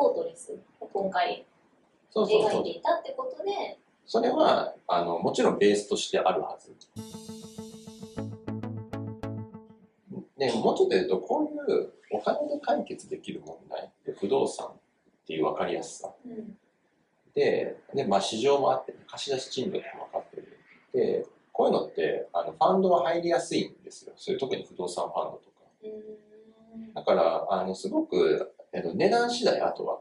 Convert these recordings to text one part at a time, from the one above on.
フォートレスを今回描いていたってことで、それはあのもちろんベースとしてあるはず。でもうちょっと言うとこういうお金で解決できる問題で不動産っていう分かりやすさ。うん。でで、まあ、市場もあって貸し出し賃料も分かってる。でこういうのってあのファンドは入りやすいんですよ。そういう特に不動産ファンドとか。うん。だからあのすごく、えっと、値段次第あとは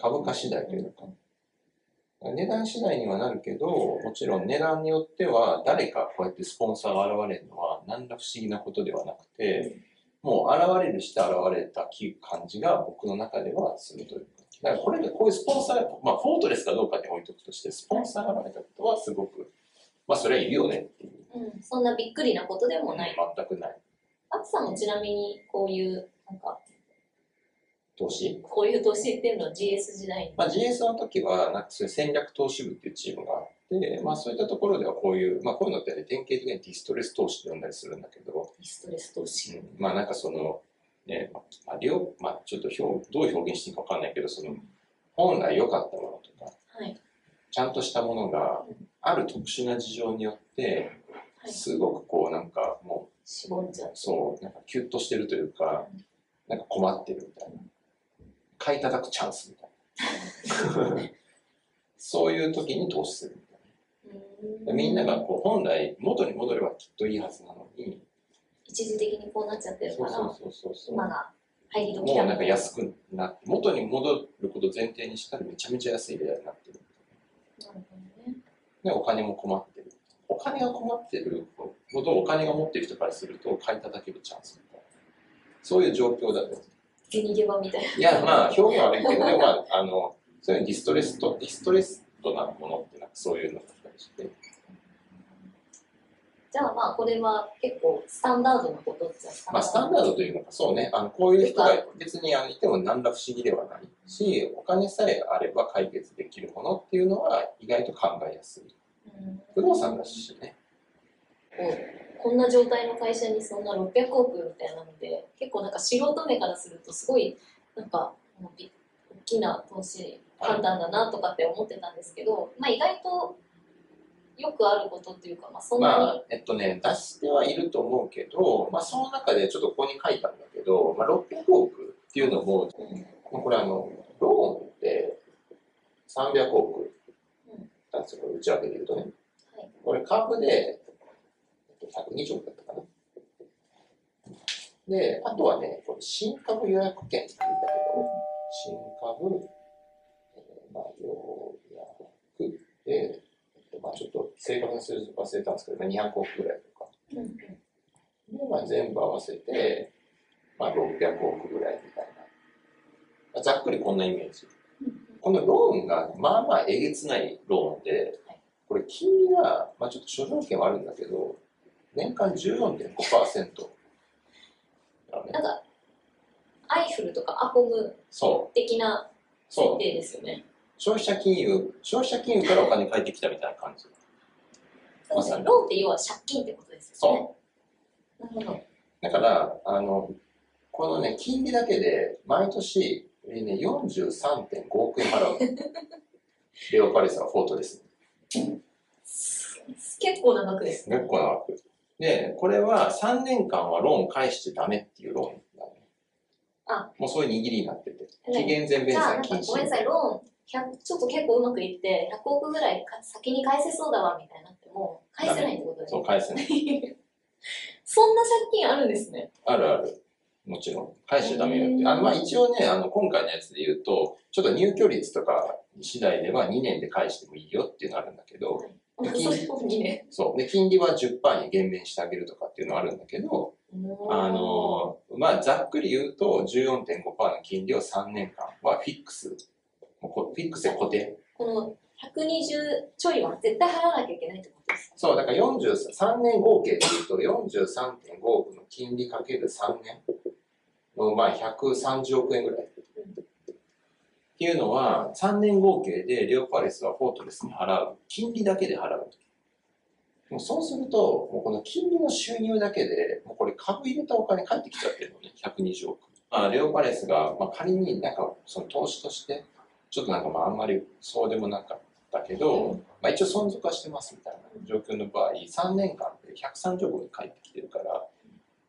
株価次第というか値段次第にはなるけど、もちろん値段によっては、誰かこうやってスポンサーが現れるのは、何ら不思議なことではなくて、もう現れるして現れた感じが僕の中ではするというか。だからこれでこういうスポンサー、まあ、フォートレスかどうかに置いとくとして、スポンサーが現れたことはすごく、まあ、それはいるよねっていう。うん、そんなびっくりなことでもない。全くない。アキさんもちなみにこういう、なんか、投資？こういう投資っていうのは GS 時代に。まあ、GS の時は、なんかそういう戦略投資部っていうチームがあって、まあそういったところではこういう、まあこういうのって、ね、典型的にディストレス投資って呼んだりするんだけど、ストレス投資。うんまあなんかその、ね、まあ、両まあちょっと表どう表現していいかわかんないけど、その、本来良かったものとか、はい。ちゃんとしたものがある特殊な事情によって、はいすごくこうなんかもう、絞っちゃう。そう、なんかキュッとしてるというか、なんか困ってるみたいな。買い叩くチャンスみたいな。そういう時に投資するみたいな。みんながこう本来元に戻ればきっといいはずなのに、一時的にこうなっちゃってるから、そうそうそう。今が入り時もうなんかく安くなって、元に戻ることを前提にしたらめちゃめちゃ安い値段になってる。なるほどね。で、お金も困ってる。お金が困ってるほどお金が持ってる人からすると買い叩けるチャンスみたいな。そういう状況だと。銭ゲバみたいな。いや、まあ、表現悪いけど、でもまあ、あの、そういうディストレスと、ディストレストなものってなんかそういうのだったりして、じゃあまあこれは結構スタンダードなことっちゃスまあ、スタンダードというのか、そうね、あのこういう人が別にあのいても何ら不思議ではないし、お金さえあれば解決できるものっていうのは意外と考えやすい。うん不動産だしね。こうこんな状態の会社にそんな600億みたいなので結構なんか素人目からするとすごいなんかび大きな投資判断だなとかって思ってたんですけど、まあ、意外とよくあることっていうか、まあ、そんなに、まあ、えっとね、出してはいると思うけど、まあ、その中でちょっとここに書いたんだけど、まあ、600億っていうのも、まあこれあの、ローンって300億なんですよ、内訳で言うとね。はいこれ株でえっと120億だったかな。で、あとはね、これ新株予約権って言うんだけど、新株、えーまあ、予約で、えっとまあ、ちょっと正確な数字忘れたんですけど、まあ、200億ぐらいとか。で、まあ、全部合わせて、まあ、600億ぐらいみたいな。まあざっくりこんなイメージ。このローンが、まあまあえげつないローンではい、これ金利が、まあちょっと諸条件はあるんだけど、年間14.5%。だねなんかアイフルとかアコムそう、的なそう。設定ですよね。消費者金融、消費者金融からお金返ってきたみたいな感じ。そうですねローンって要は借金ってことですよね。なるほど。だから、あの、このね、金利だけで、毎年、えーね、43.5億円払うの。レオパレスはフォートです。結構な額ですね。結構長く。で、これは3年間はローン返してダメっていうローンなのね。あもうそういう握りになってて。ね期限前弁済禁止。かごめんなさい、ローン100、ちょっと結構うまくいって、100億ぐらいか先に返せそうだわみたいになっても、返せないってことですそう、ね。返せない。そんな借金あるんですね。あるある。もちろん。返しちゃダメよって。あの、まあ一応ね、あの、今回のやつで言うと、ちょっと入居率とか次第では2年で返してもいいよっていうのあるんだけど、本当そうい。そう。で、金利は10%に減免してあげるとかっていうのはあるんだけど、あのーまあ、ざっくり言うと、14.5%の金利を3年間はフィックス。もうこフィックスで固定。この120ちょいは絶対払わなきゃいけないってことです。そう、だから43年合計で言うと、43.5億の金利かける3年の、まあ、130億円ぐらい。っていうのは、3年合計でレオパレスはフォートレスに払う。金利だけで払う。もうそうすると、もうこの金利の収入だけで、もうこれ株入れたお金返ってきちゃってるのね、120億。まあ、レオパレスが、まあ、仮になんかその投資として、ちょっとなんかまああんまりそうでもなかったけど、まあ、一応存続はしてますみたいな状況の場合、3年間で130億に返ってきてるから、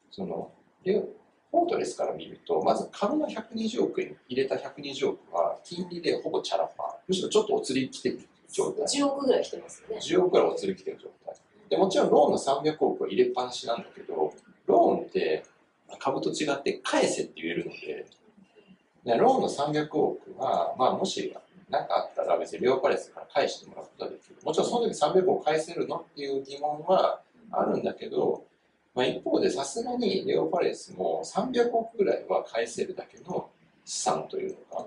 その、レオフォートレスから見ると、まず株の120億円入れた120億は、金利でほぼチャラパー、むしろちょっとお釣り来てる状態。10億ぐらいしてますよね。10億ぐらいお釣り来てる状態。でもちろんローンの300億は入れっぱなしなんだけど、ローンって株と違って返せって言えるので、でローンの300億は、まあもし何かあったら別にレオパレスから返してもらうことはできる。もちろんその時300億返せるのっていう疑問はあるんだけど、まあ一方でさすがにレオパレスも300億ぐらいは返せるだけの資産というのが、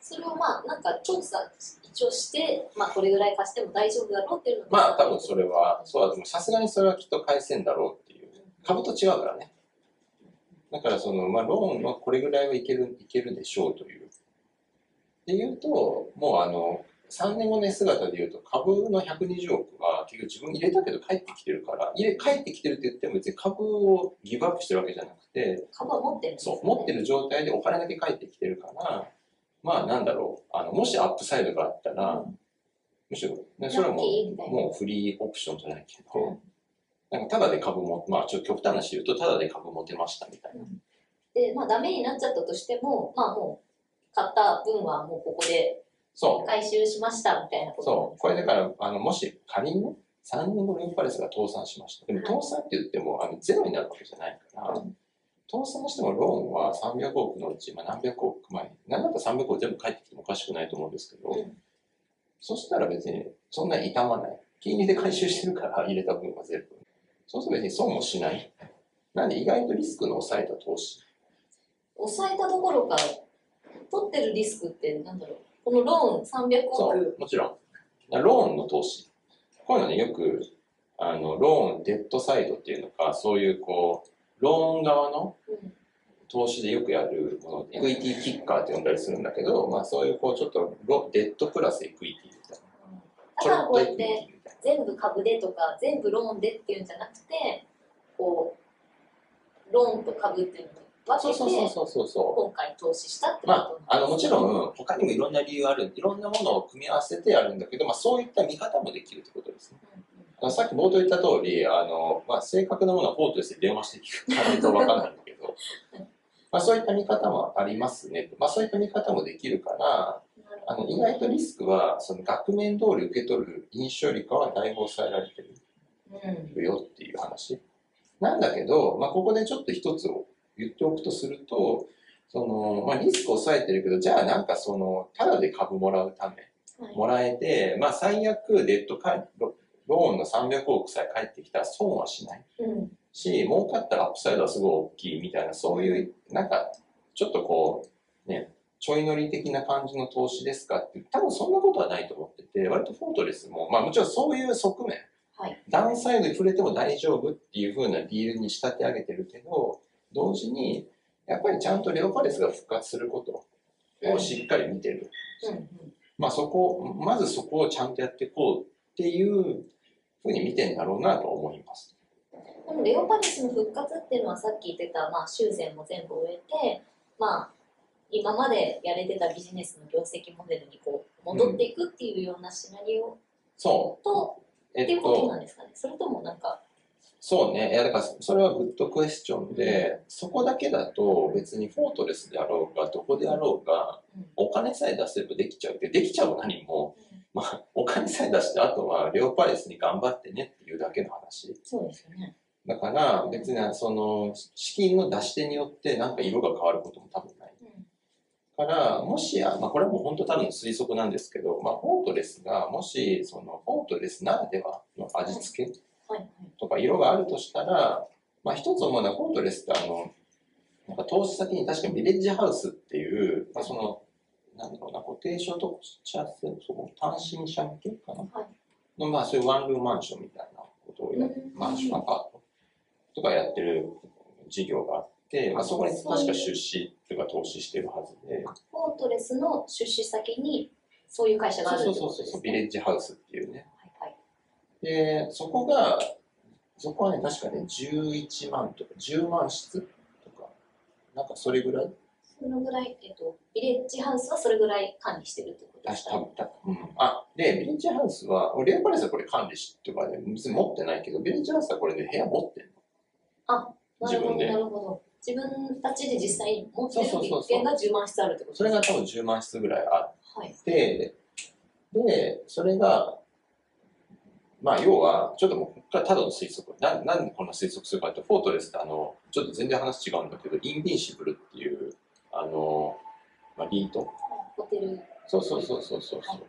それをまあなんか調査一応して、まあこれぐらい貸しても大丈夫だろうっていうのがまあ多分それは、そうだ、でもさすがにそれはきっと返せんだろうっていう。株と違うからね。だからその、まあローンはこれぐらいはいける、いけるでしょうという。っていうと、もうあの、3年後の姿で言うと株の120億は結局自分入れたけど返ってきてるから、入れ、返ってきてるって言っても別に株をギブアップしてるわけじゃなくて、株は持ってるね。そう、持ってる状態でお金だけ返ってきてるから、まあなんだろう、あの、もしアップサイドがあったら、むしろ、ね、それはもう、もうフリーオプションじゃないけど、うん。なんかただで株も、まあちょっと極端な話言うと、ただで株持てましたみたいな。で、まあダメになっちゃったとしても、まあもう買った分はもうここでそ回収しましたみたいなう、ことそう。これだから、あの、もし仮にね、3年後レオパレスが倒産しました。でも倒産って言っても、あの、ゼロになるわけじゃないから、うん倒産してもローンは300億のうち、まあ、何百億前、なんだったら300億全部返ってきてもおかしくないと思うんですけど、うんそしたら別にそんなに痛まない。金利で回収してるから入れた分は全部。そうすると別に損もしない。なんで意外とリスクの抑えた投資。抑えたどころか、取ってるリスクってなんだろう。このローン300そ億、う、もちろん。ローンの投資。こういうのね、よく、あの、ローン、 debt side っていうのか、そういうこう、ローン側のうん投資でよくやるもの、 equity kicker って呼んだりするんだけど、まあそういうこう、ちょっとロ、 debt plus equity みたいな。だからこうやって全部株でとか全部ローンでっていうんじゃなくてこうローンと株っていうのを分けてそうそうそうそうそう。今回投資したってことまなんですあ、あのもちろん他にもいろんな理由あるいろんなものを組み合わせてやるんだけど、まあ、そういった見方もできるってことですね。うんあのさっき冒頭言った通りあの、まあ、正確なものはフォートレスで電話して聞かないと分か んないんだけどまあそういった見方もありますね、まあ、そういった見方もできるからあの意外とリスクはその額面通り受け取る印象よりかはだいぶ抑えられてるうんよっていう話。なんだけど、まあ、ここでちょっと一つ言っておくとすると、その、まあ、リスクを抑えてるけど、じゃあなんかその、ただで株もらうため、はい。もらえて、まあ、最悪デッドカロローンの300億さえ返ってきたら損はしない。うん。し、儲かったらアップサイドはすごい大きいみたいな、そういう、なんか、ちょっとこう、ね、ちょい乗り的な感じの投資ですかって、多分そんなことはないと思ってて、割とフォートレスも、まあもちろんそういう側面、はい。ダウンサイドに触れても大丈夫っていう風なディールに仕立て上げてるけど、同時に、やっぱりちゃんとレオパレスが復活することをしっかり見てる。うんうんまあそこ、まずそこをちゃんとやっていこうっていう風に見てんだろうなと思います。レオパレスの復活っていうのはさっき言ってた、まあ、修繕も全部終えて、まあ、今までやれてたビジネスの業績モデルにこう戻っていくっていうようなシナリオそと、う。えっていうこと、なんですかねそれともなんかそうね。いや、だから、それはグッドクエスチョンで、そこだけだと別にフォートレスであろうが、どこであろうがうん、お金さえ出せばできちゃうって、できちゃう何も、まあ、お金さえ出して、あとはレオパレスに頑張ってねっていうだけの話。そうですよね。だから、別にその、資金の出し手によってなんか色が変わることも多分ない。うんから、もしや、まあこれはもう本当多分推測なんですけど、まあフォートレスが、もし、その、フォートレスならではの味付け。とか色があるとしたら、まあ一つ思うのは、フォートレスってあの、なんか投資先に確かビレッジハウスっていう、まあその、なんだろうな、固定所得者数、その単身者向けかな、はい。の、まあそういうワンルームマンションみたいなことをやる、うん。マンションアパートとかやってる事業があって、まあそこに確か出資とか投資してるはずで、フォートレスの出資先にそういう会社があるそうってそうそうそう、ビことですね。レッジハウスっていうね。で、そこが、そこはね、確かね、11万とか、10万室とかなんかそれぐらい？そのぐらい、えっと、ビレッジハウスはそれぐらい管理してるってことですか？多分多分うん。あ、で、ビレッジハウスは、レオパレスはこれ管理しとかね、別に持ってないけど、ビレッジハウスはこれで部屋持ってるなるほど、なるほど。自分たちで実際に持ってる物件が10万室あるってことそれが多分10万室ぐらいあはい。って、で、それが、まあ要は、ちょっともう、ここからただの推測。ななんでこんな推測するかというと、フォートレスってあの、ちょっと全然話違うんだけど、インビンシブルっていう、あの、まあ、リート？ホテル、そうそうそうそうそうそう。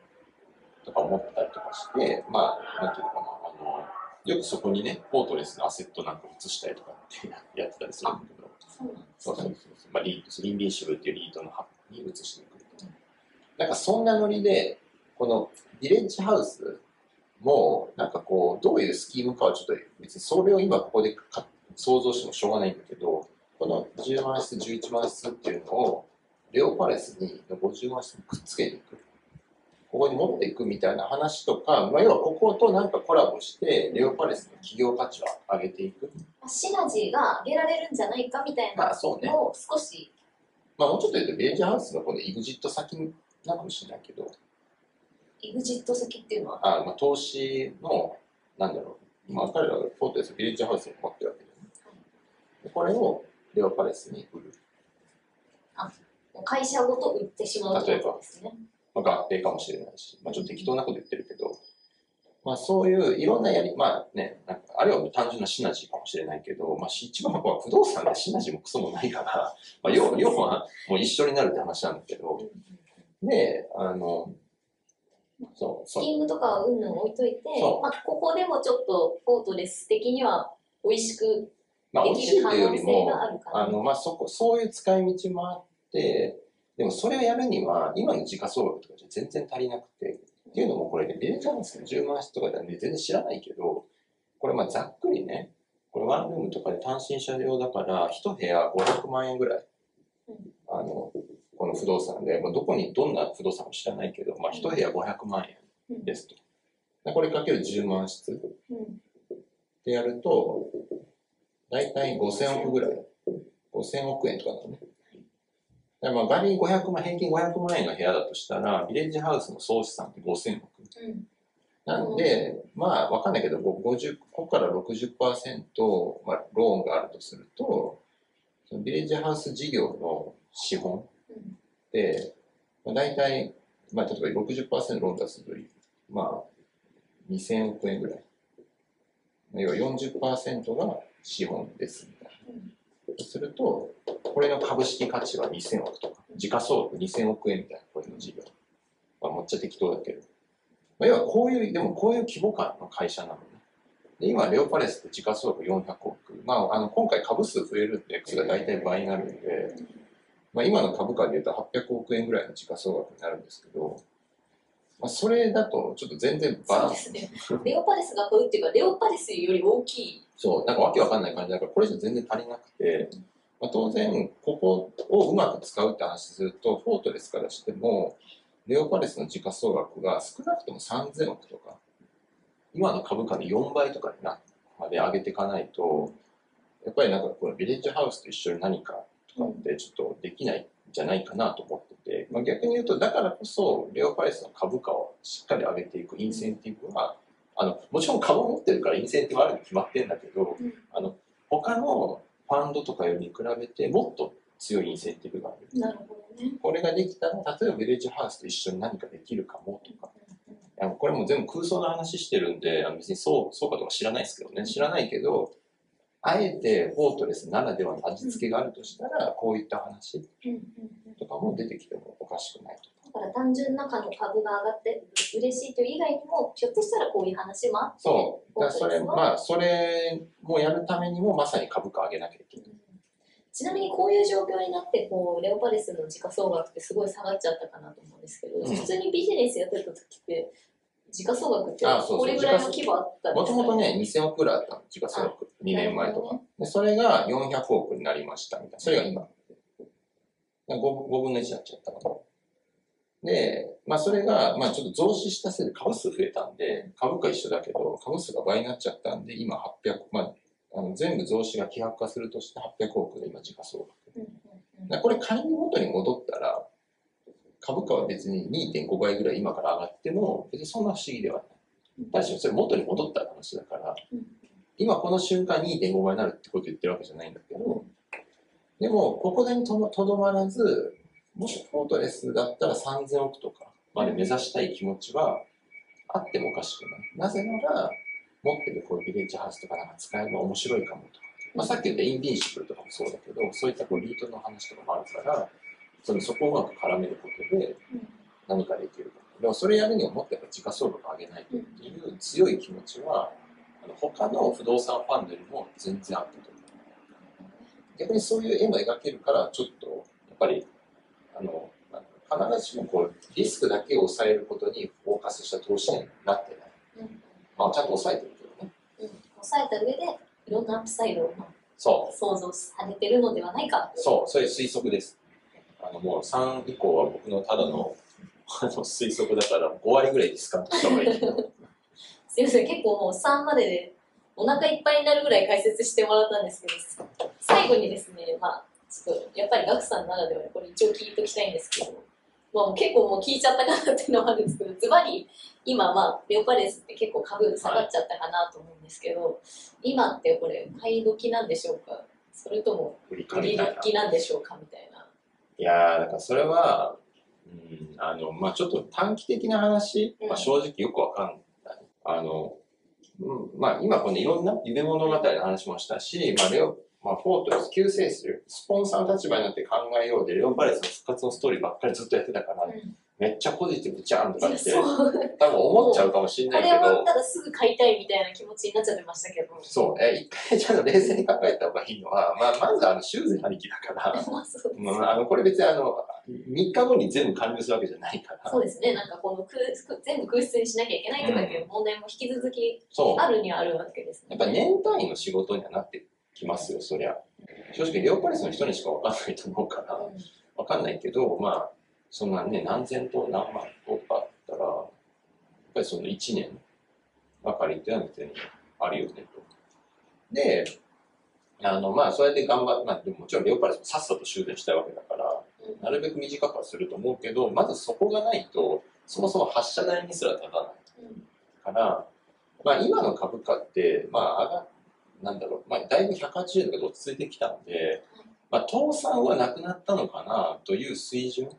とか思ったりとかして、まあ、なんていうのかな、あの、よくそこにね、フォートレスのアセットなんか移したりとかってやってたりするんだけど、そうそうそうね。そう。まあ、リート、インビンシブルっていうリートのハブに移していく。なんかそんなノリで、このビレッジハウスも、なんかこう、どういうスキームかはちょっと別にそれを今ここでか想像してもしょうがないんだけど、この10万室、11万室っていうのを、レオパレスに50万室にくっつけていく。ここに持っていくみたいな話とか、まあ、要はこことなんかコラボして、レオパレスの企業価値を上げていく。まあシナジーが上げられるんじゃないかみたいな。のを少し、まあもうちょっと言うと、ビレッジハウスのこのイグジット先なのかもしれないけど、エグジット先っていうのは、あまあ、投資の、なんだろう、まあ、彼らがフォートレス、ビレッジハウスに持ってるわけだよね。でこれをレオパレスに売る。会社ごと売ってしまうってことですね。まあ、合併かもしれないし、まあ、ちょっと適当なこと言ってるけど、まあ、そういういろんなやり、まあね、なんかあるいは単純なシナジーかもしれないけど、まあ、し一番は不動産でシナジーもクソもないから、まあ、要要はもう一緒になるって話なんだけど、で、あの、そう。スキームとかはうんぬん置いといてまあ、ここでもちょっとフォートレス的には美味しくまあ、美で味しいきる可能というよりも性が、あるかな。あの、まあ、そこ、そういう使い道もあって、でもそれをやるには、今の時価総額とかじゃ全然足りなくて、っていうのもこれね、ビレッジハウスの10万室とかではね、全然知らないけど、これまあざっくりね、これワンルームとかで単身者用だから、一部屋500万円ぐらいうん、あの、この不動産で、まあ、どこにどんな不動産も知らないけど、まあ一部屋500万円ですと。でこれかける10万室。うんでやると、だいたい5000億ぐらい。5000億円とかなのね。だまあ、仮に500万、平均500万円の部屋だとしたら、ビレッジハウスの総資産って5000億。うんなんで、まあ、わかんないけど、ご50、ここから60%、まあ、ローンがあるとすると、そのビレッジハウス事業の資本うんで、まあ、大体、まあ、例えば60%ローン出すと、まあ、2000億円ぐらい。要は40%が資本ですみたいな。すると、これの株式価値は2000億とか、時価総額2000億円みたいな、これの事業。まあ、めっちゃ適当だけど。まあ、要はこういう、でもこういう規模感の会社なのね。で今、レオパレスって時価総額400億。まあ、あの、今回株数増えるんで、それが大体倍になるんで、まあ、今の株価で言うと800億円ぐらいの時価総額になるんですけど、まあ、それだとちょっと全然バランスそうですね。レオパレスが買うっていうか、レオパレスより大きい。そう、なんかわけわかんない感じだから、これじゃ全然足りなくて、まあ、当然、ここをうまく使うって話すると、フォートレスからしても、レオパレスの時価総額が少なくとも3000億とか、今の株価の4倍とかになまで上げていかないと、やっぱりなんかこのビレッジハウスと一緒に何かとかってちょっとできないんじゃないかなと思ってて、まあ、逆に言うと、だからこそ、レオパレスの株価をしっかり上げていくインセンティブは、あの、もちろん株持ってるからインセンティブあるに決まってるんだけど、うんあの、他のファンドとかよりに比べてもっと強いインセンティブがある。なるほどね。これができたら、例えばビレッジハウスと一緒に何かできるかもとか、いやこれも全部空想の話してるんで、あの別にそうそうかとか知らないですけどね、知らないけど、あえてフォートレスならではの味付けがあるとしたら、こういった話うんうんうんとかも出てきてもおかしくないと。だから単純な株が上がって嬉しいという以外にも、ひょっとしたらこういう話もあって、そう。だそれ、まあ、それもやるためにも、まさに株価上げなきゃいけない。ちなみにこういう状況になってこうレオパレスの時価総額ってすごい下がっちゃったかなと思うんですけど、うん普通にビジネスやってた時って時価総額ってあそうそうこれぐらいの規模あったんもですかともとね、2000億ぐらいあったの、時価総額。2年前とか。で、それが400億になりましたみたいな。それが今。5, 5分の1になっちゃったかな。で、まあそれが、まあちょっと増資したせいで株数増えたんで、株価一緒だけど、株数が倍になっちゃったんで、今800、まあ、あの全部増資が希薄化するとして800億で今時価総額。これ仮に元に戻ったら、株価は別に2.5倍ぐらい今から上がっても、別にそんな不思議ではない。確かにそれ元に戻った話だから、今この瞬間2.5倍になるってこと言ってるわけじゃないんだけど、でも、ここでとどとどまらず、もしフォートレスだったら3000億とかまで目指したい気持ちはあってもおかしくない。なぜなら、持ってるこういうビレッジハウスとかなんか使えば面白いかもとか。まあ、さっき言ったインビンシブルとかもそうだけど、そういったこうリートの話とかもあるから、そのそこをうまく絡めることで何かできるか。でもそれやるにはもっとやっぱ時価総額を上げないとっていう強い気持ちは、あの他の不動産ファンドよりも全然あったと思う。逆にそういう絵も描けるから、ちょっと、やっぱり、あの、必ずしもこう、リスクだけを抑えることにフォーカスした投資になってない。うんまあ、ちゃんと抑えてるけどね。うん抑えた上でいろんなアップサイドをまあそ想像されてるのではないかう、そう、そういう推測です。あの、もう3以降は僕のただの、あの推測だから、5割ぐらいディスカウントしたがいい。すいません結構もう3まででお腹いっぱいになるぐらい解説してもらったんですけど最後にですねまあちょっとやっぱりガクさんならではでこれ一応聞いておきたいんですけど、まあ、結構もう聞いちゃったかなっていうのはあるんですけどズバリ今まあレオパレスって結構株下がっちゃったかなと思うんですけど、今ってこれ買い時なんでしょうか？それとも売り。時なんでしょうかみたいな。いやー、だからそれは、うん、あの、まあちょっと短期的な話、うん。まあ正直よくわかんない。あの、うん、まあ今このいろんな夢物語の話もしたし、まあレオ、まあフォートレス救世する、スポンサーの立場になって考えようで、レオパレスの復活のストーリーばっかりずっとやってたから、めっちゃポジティブじゃんとかって、多分思っちゃうかもしれこないけど。れ終わっ、たらすぐ買いたいみたいな気持ちになっちゃってましたけど。そう、え、一回ちゃんと冷静に考えた方がいいのは、まあまずあの、シューズありきだから、まああ、あのこれ別にあの3日後に全部完了するわけじゃないから。そうですね、なんかこの空全部空室にしなきゃいけないとかいう問題も引き続きあるにはあるわけですね。やっぱ年単位の仕事にはなってきますよそりゃ。正直レオパレスの人にしか分かんないと思うからうん。分かんないけどまあそんなね何千と何万とかあったらやっぱりその1年ばかりっていうのは別にあるよねと。であのまあそうやって頑張って、まあ、でももちろんレオパレスもさっさと修繕したいわけだからなるべく短くはすると思うけど、まずそこがないと、そもそも発射台にすら立たないから、まあ今の株価って、まあ上が、なんだろう、まあだいぶ180円とかで落ち着いてきたんで、まあ倒産はなくなったのかなという水準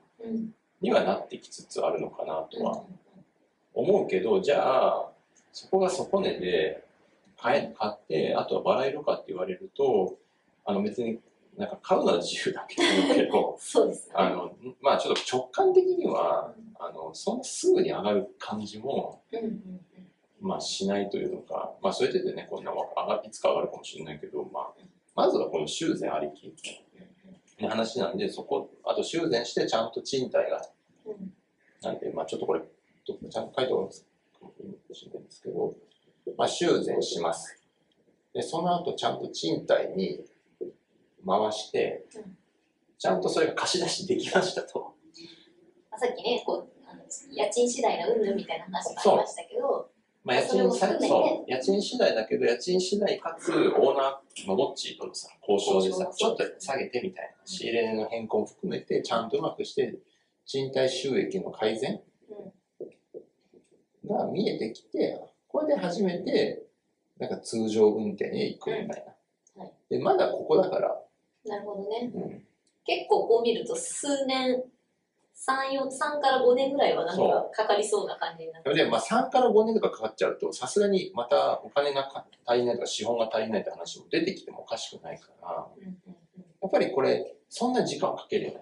にはなってきつつあるのかなとは思うけど、じゃあ、そこが底値で買え買って、あとはバラ色かって言われると、あの別になんか買うのは自由だけどけど、そうですね。あの、まあちょっと直感的には、あの、そんなすぐに上がる感じも、まあしないというのか、まあそれでね、こんな上がいつか上がるかもしれないけど、まあ、まずはこの修繕ありき。の話なんで、そこ、あと修繕してちゃんと賃貸が、うんうんなんで、まあちょっとこれ、ちゃんと書いておきますかもしれないんですけど、まあ修繕します。で、その後ちゃんと賃貸に回してうん、ちゃんとそれが貸し出しできましたと。まあさっきね、こうあの家賃次第のうんぬんみたいな話もありましたけど、まあ、家賃さそう家賃次第だけど、家賃次第かつ、オーナーのどっちとのさ、交渉でさちょっと下げてみたいな、仕入れ値の変更も含めて、ちゃんとうまくして、賃貸収益の改善うん。が見えてきて、これで初めて、なんか通常運転へ行くみたいな。で、まだここだから、なるほどね。うん、結構こう見ると数年、3、4、3から5年ぐらいはなんかかかりそうな感じになって。で、まあ、3から5年とかかかっちゃうと、さすがにまたお金がか足りないとか、資本が足りないって話も出てきてもおかしくないから、やっぱりこれ、そんな時間かけれ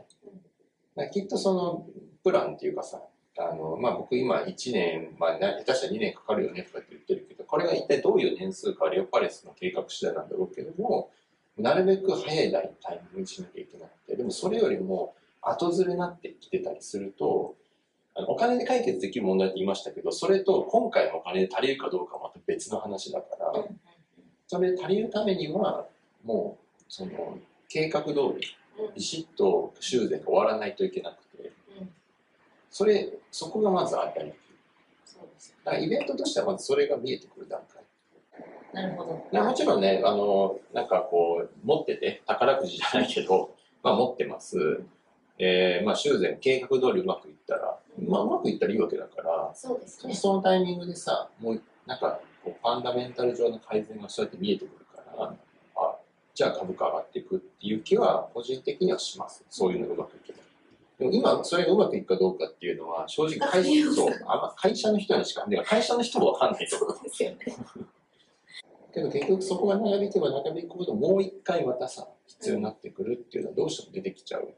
ない。きっとそのプランっていうかさ、あの、まあ、僕今1年、まあ、な下手したら2年かかるよねとかって言ってるけど、これが一体どういう年数か、レオパレスの計画次第なんだろうけども、なるべく早いタイミングにしなきゃいけなくて、でもそれよりも後ずれになってきてたりすると、あのお金で解決できる問題って言いましたけど、それと今回のお金で足りるかどうかはまた別の話だから、それで足りるためには、もう、その、計画通り、うんビシッと修繕が終わらないといけなくて、うんそれ、そこがまず当たり。そうですだからイベントとしてはまずそれが見えてくる段階。なるほど。でもちろんね、あの、なんかこう、持ってて、宝くじじゃないけど、まあ持ってます。えー、まあ修繕計画通りうまくいったら、まあうまくいったらいいわけだから、そうですね。そのタイミングでさ、もうなんかこうファンダメンタル上の改善がそうやって見えてくるから、あじゃあ株価上がっていくっていう気は個人的にはします。そういうのがうまくいけば。でも今、それがうまくいくかどうかっていうのは、正直会社そうあんま会社の人にしか、会社の人もわかんないと思う。ですよね。けど結局そこが長引けば長引くほどもう一回またさ必要になってくるっていうのはどうしても出てきちゃう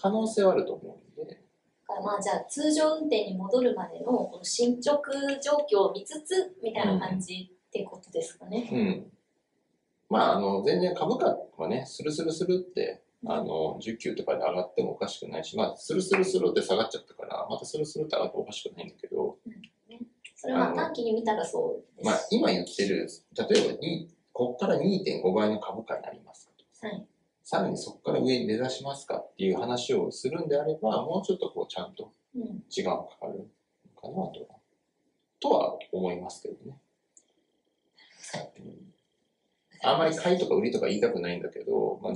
可能性はあると思うんで、まあじゃあ通常運転に戻るまでのこの進捗状況を見つつみたいな感じってことですかね。うん、まああの全然株価はねスルスルスルってあの10級とかで上がってもおかしくないしまあスルスルスルって下がっちゃったからまたスルスルって上がってもおかしくないんだけど、それは短期に見たらそうです。まあ、今言ってる例えばにここから2.5倍の株価になりますはい。さらにそこから上に目指しますかっていう話をするんであればもうちょっとこうちゃんとうん。時間がかかるのかなとは、とは思いますけどね。あんまり買いとか売りとか言いたくないんだけど、まあ、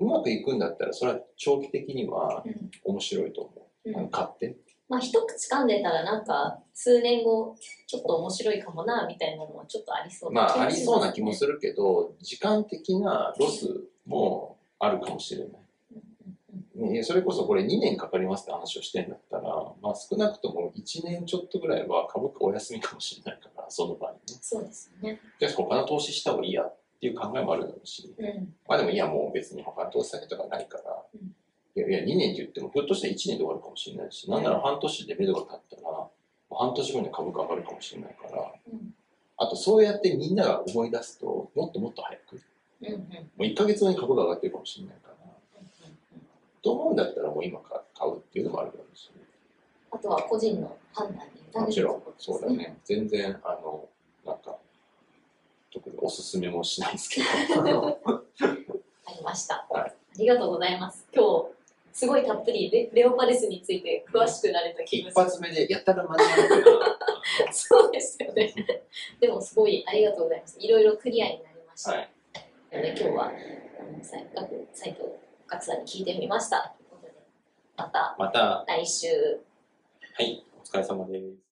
うまくいくんだったら、それは長期的にはうん面白いと思う。あのうん、買って。まあ一口噛んでたらなんか数年後ちょっと面白いかもなみたいなのはちょっとありそうまあ、ありそうな気もる。するけど、時間的なロスもあるかもしれない。それこそこれ2年かかりますって話をしてんだったら、まあ少なくとも1年ちょっとぐらいは株価お休みかもしれないから、その場にね。そうですよね。じゃあ他の投資した方がいいやっていう考えもあるだろうし、うん。まあでもいやもう別に他の投資先とかないから、うんいやいや2年って言ってもひょっとしたら1年で終わるかもしれないし、なんなら半年で目処が立ったら、半年後に株価上がるかもしれないから、うんあとそうやってみんなが思い出すと、もっともっと早く、うんうんうんもう1ヶ月後に株価上がってるかもしれないから、と思うんだったらもう今買うっていうのもあるだろうし、あとは個人の判断に委ねるもちろんそうだ。ね、全然あの、なんか、特におすすめもしないですけど。ありました。はいありがとうございます。今日すごいたっぷりレレオパレスについて詳しくなれた気が一する。発目でやたら真面目だけど、そうですよね。でもすごいありがとうございます。いろいろクリアになりました。はい。なので今日は学サイト学さんに聞いてみました。ということでまたまた、来週。はい、お疲れ様です。